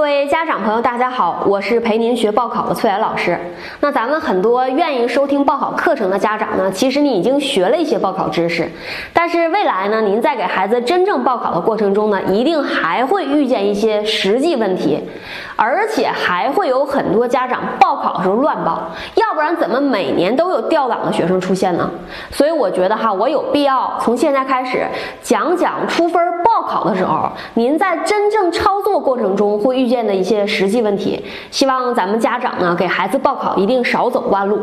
各位家长朋友，大家好，我是陪您学报考的崔岩老师。那咱们很多愿意收听报考课程的家长呢，其实你已经学了一些报考知识，但是未来呢，您在给孩子真正报考的过程中呢，一定还会遇见一些实际问题，而且还会有很多家长报考的时候乱报，要不然怎么每年都有调档的学生出现呢？所以我觉得哈，我有必要从现在开始讲讲出分报考的时候，您在真正操作过程中会。遇见的一些实际问题，希望咱们家长呢给孩子报考一定少走弯路。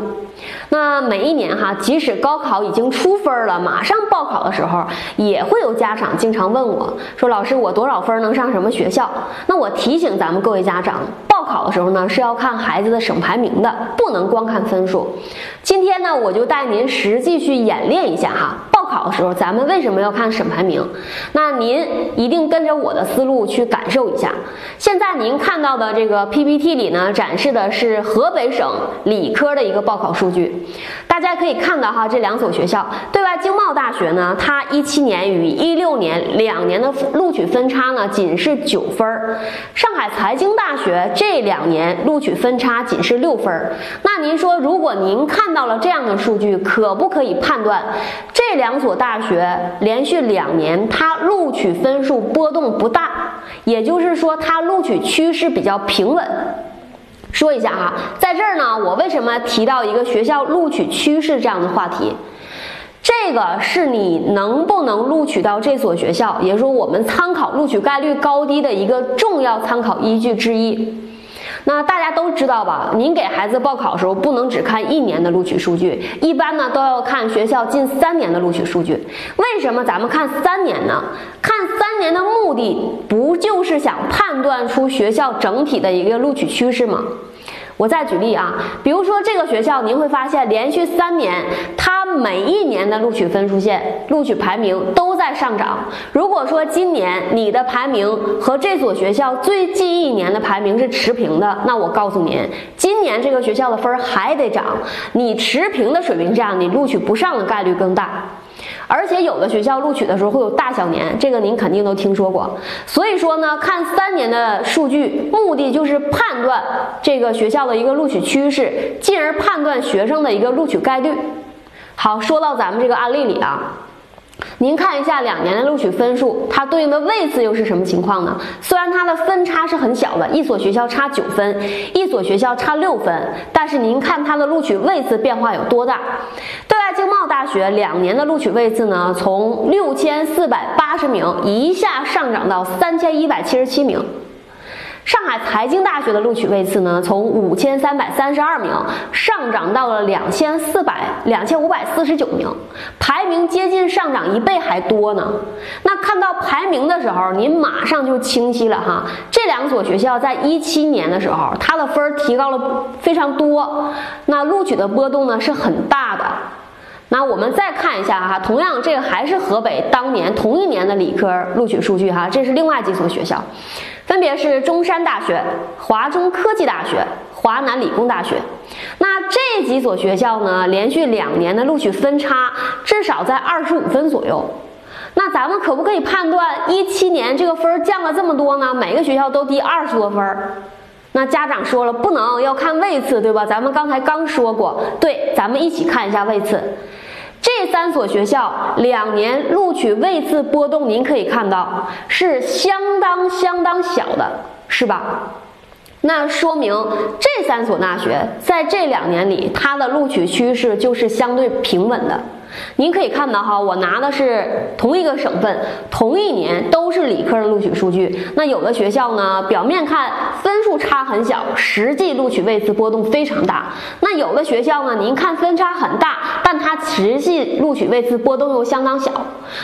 那每一年哈，即使高考已经出分了，马上报考的时候，也会有家长经常问我说：“老师，我多少分能上什么学校？”那我提醒咱们各位家长，报考的时候呢是要看孩子的省排名的，不能光看分数。今天呢，我就带您实际去演练一下哈。考的时候，咱们为什么要看省排名？那您一定跟着我的思路去感受一下。现在您看到的这个 PPT 里呢，展示的是河北省理科的一个报考数据。大家可以看到哈，这两所学校，对外经贸大学呢，它一七年与一六年两年的录取分差呢，仅是九分。上海财经大学这两年录取分差仅是六分。那您说，如果您看到了这样的数据，可不可以判断这两？所大学连续两年，它录取分数波动不大，也就是说，它录取趋势比较平稳。说一下哈，在这儿呢，我为什么提到一个学校录取趋势这样的话题？这个是你能不能录取到这所学校，也就是说，我们参考录取概率高低的一个重要参考依据之一。那大家都知道吧？您给孩子报考的时候，不能只看一年的录取数据，一般呢都要看学校近三年的录取数据。为什么咱们看三年呢？看三年的目的，不就是想判断出学校整体的一个录取趋势吗？我再举例啊，比如说这个学校，您会发现连续三年，它每一年的录取分数线、录取排名都在上涨。如果说今年你的排名和这所学校最近一年的排名是持平的，那我告诉您，今年这个学校的分还得涨。你持平的水平下，你录取不上的概率更大。而且有的学校录取的时候会有大小年，这个您肯定都听说过。所以说呢，看三年的数据，目的就是判断这个学校的一个录取趋势，进而判断学生的一个录取概率。好，说到咱们这个案例里啊。您看一下两年的录取分数，它对应的位次又是什么情况呢？虽然它的分差是很小的，一所学校差九分，一所学校差六分，但是您看它的录取位次变化有多大？对经贸大学两年的录取位次呢，从六千四百八十名一下上涨到三千一百七十七名。上海财经大学的录取位次呢，从五千三百三十二名上涨到了两千四百两千五百四十九名，排名接近上涨一倍还多呢。那看到排名的时候，您马上就清晰了哈。这两所学校在一七年的时候，它的分儿提高了非常多，那录取的波动呢是很大的。那我们再看一下哈，同样这个还是河北当年同一年的理科录取数据哈，这是另外几所学校，分别是中山大学、华中科技大学、华南理工大学。那这几所学校呢，连续两年的录取分差至少在二十五分左右。那咱们可不可以判断一七年这个分降了这么多呢？每个学校都低二十多分？那家长说了，不能要看位次，对吧？咱们刚才刚说过，对，咱们一起看一下位次。这三所学校两年录取位次波动，您可以看到是相当相当小的，是吧？那说明这三所大学在这两年里，它的录取趋势就是相对平稳的。您可以看到哈，我拿的是同一个省份、同一年都是理科的录取数据。那有的学校呢，表面看分数差很小，实际录取位次波动非常大。那有的学校呢，您看分差很大，但它实际录取位次波动又相当小。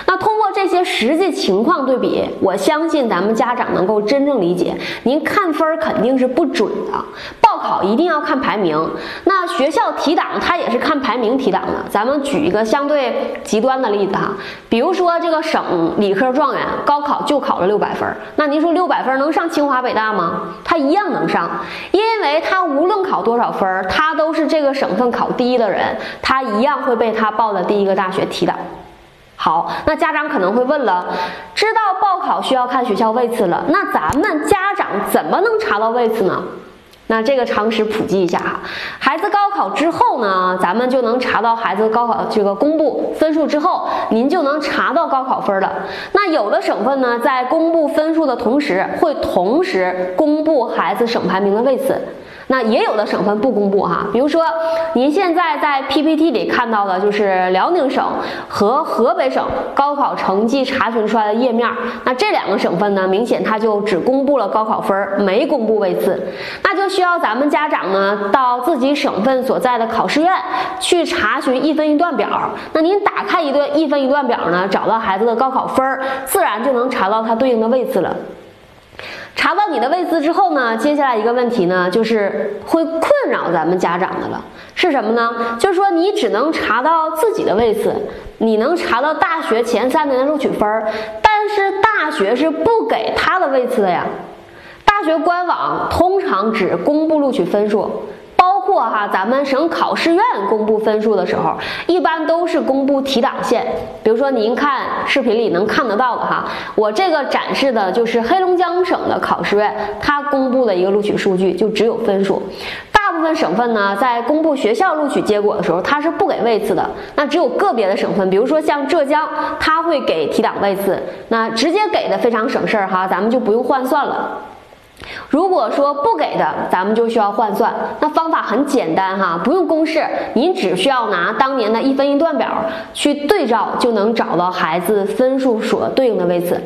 那通过这些实际情况对比，我相信咱们家长能够真正理解，您看分儿肯定是不准的。报考一定要看排名，那学校提档它也是看排名提档的。咱们举一个相对极端的例子哈，比如说这个省理科状元高考就考了六百分，那您说六百分能上清华北大吗？他一样能上，因为他无论考多少分，他都是这个省份考第一的人，他一样会被他报的第一个大学提档。好，那家长可能会问了，知道报考需要看学校位次了，那咱们家长怎么能查到位次呢？那这个常识普及一下哈，孩子高考之后呢，咱们就能查到孩子高考这个公布分数之后，您就能查到高考分了。那有的省份呢，在公布分数的同时，会同时公布孩子省排名的位次。那也有的省份不公布哈，比如说您现在在 PPT 里看到的就是辽宁省和河北省高考成绩查询出来的页面，那这两个省份呢，明显它就只公布了高考分，没公布位次，那就需要咱们家长呢到自己省份所在的考试院去查询一分一段表。那您打开一段一分一段表呢，找到孩子的高考分，自然就能查到它对应的位次了。查到你的位次之后呢，接下来一个问题呢，就是会困扰咱们家长的了，是什么呢？就是说你只能查到自己的位次，你能查到大学前三年的录取分儿，但是大学是不给他的位次的呀。大学官网通常只公布录取分数。过哈，咱们省考试院公布分数的时候，一般都是公布提档线。比如说您看视频里能看得到的哈，我这个展示的就是黑龙江省的考试院，它公布的一个录取数据就只有分数。大部分省份呢，在公布学校录取结果的时候，它是不给位次的。那只有个别的省份，比如说像浙江，它会给提档位次，那直接给的非常省事儿哈，咱们就不用换算了。如果说不给的，咱们就需要换算。那方法很简单哈，不用公式，您只需要拿当年的一分一段表去对照，就能找到孩子分数所对应的位次。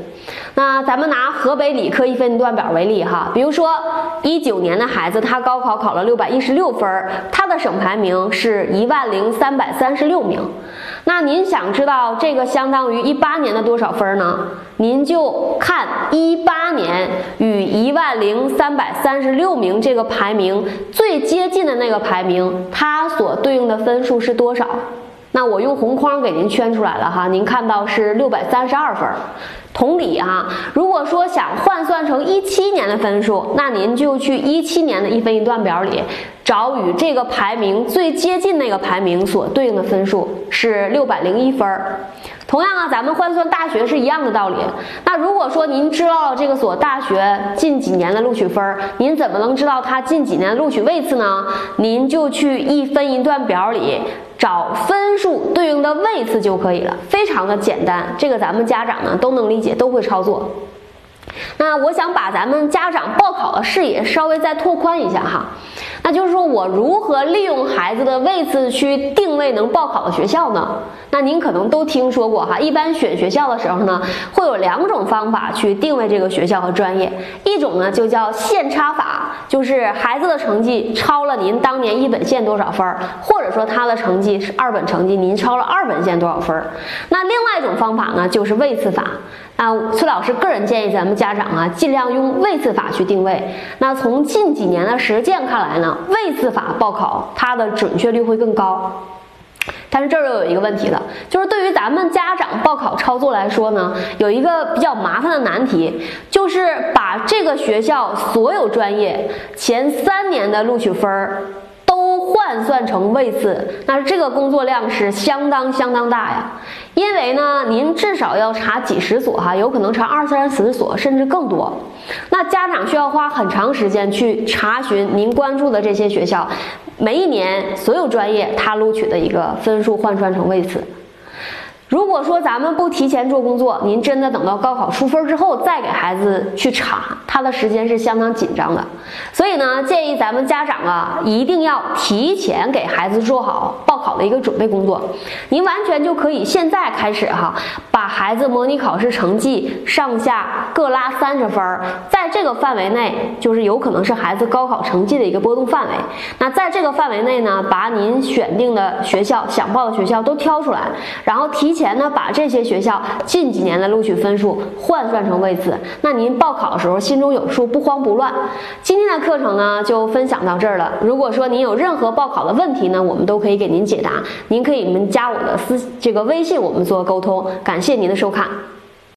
那咱们拿河北理科一分一段表为例哈，比如说一九年的孩子，他高考考了六百一十六分，他的省排名是一万零三百三十六名。那您想知道这个相当于一八年的多少分呢？您就看一八年与一万零三百三十六名这个排名最接近的那个排名，它所对应的分数是多少？那我用红框给您圈出来了哈，您看到是六百三十二分。同理啊，如果说想换算成一七年的分数，那您就去一七年的一分一段表里找与这个排名最接近那个排名所对应的分数是六百零一分儿。同样啊，咱们换算大学是一样的道理。那如果说您知道了这个所大学近几年的录取分儿，您怎么能知道它近几年的录取位次呢？您就去一分一段表里。找分数对应的位次就可以了，非常的简单，这个咱们家长呢都能理解，都会操作。那我想把咱们家长报考的视野稍微再拓宽一下哈，那就是说我如何利用孩子的位次去定位能报考的学校呢？那您可能都听说过哈，一般选学校的时候呢，会有两种方法去定位这个学校和专业，一种呢就叫线差法，就是孩子的成绩超了您当年一本线多少分儿，或者说他的成绩是二本成绩，您超了二本线多少分儿。那另外一种方法呢，就是位次法。啊，崔老师个人建议咱们家家长啊，尽量用位次法去定位。那从近几年的实践看来呢，位次法报考它的准确率会更高。但是这儿又有一个问题了，就是对于咱们家长报考操作来说呢，有一个比较麻烦的难题，就是把这个学校所有专业前三年的录取分儿都。换算成位次，那这个工作量是相当相当大呀。因为呢，您至少要查几十所哈，有可能查二三十所，甚至更多。那家长需要花很长时间去查询您关注的这些学校，每一年所有专业他录取的一个分数换算成位次。如果说咱们不提前做工作，您真的等到高考出分之后再给孩子去查，他的时间是相当紧张的。所以呢，建议咱们家长啊，一定要提前给孩子做好报考的一个准备工作。您完全就可以现在开始哈，把孩子模拟考试成绩上下各拉三十分，在这个范围内，就是有可能是孩子高考成绩的一个波动范围。那在这个范围内呢，把您选定的学校、想报的学校都挑出来，然后提。前呢，把这些学校近几年的录取分数换算成位次，那您报考的时候心中有数，不慌不乱。今天的课程呢，就分享到这儿了。如果说您有任何报考的问题呢，我们都可以给您解答。您可以们加我的私这个微信，我们做沟通。感谢您的收看。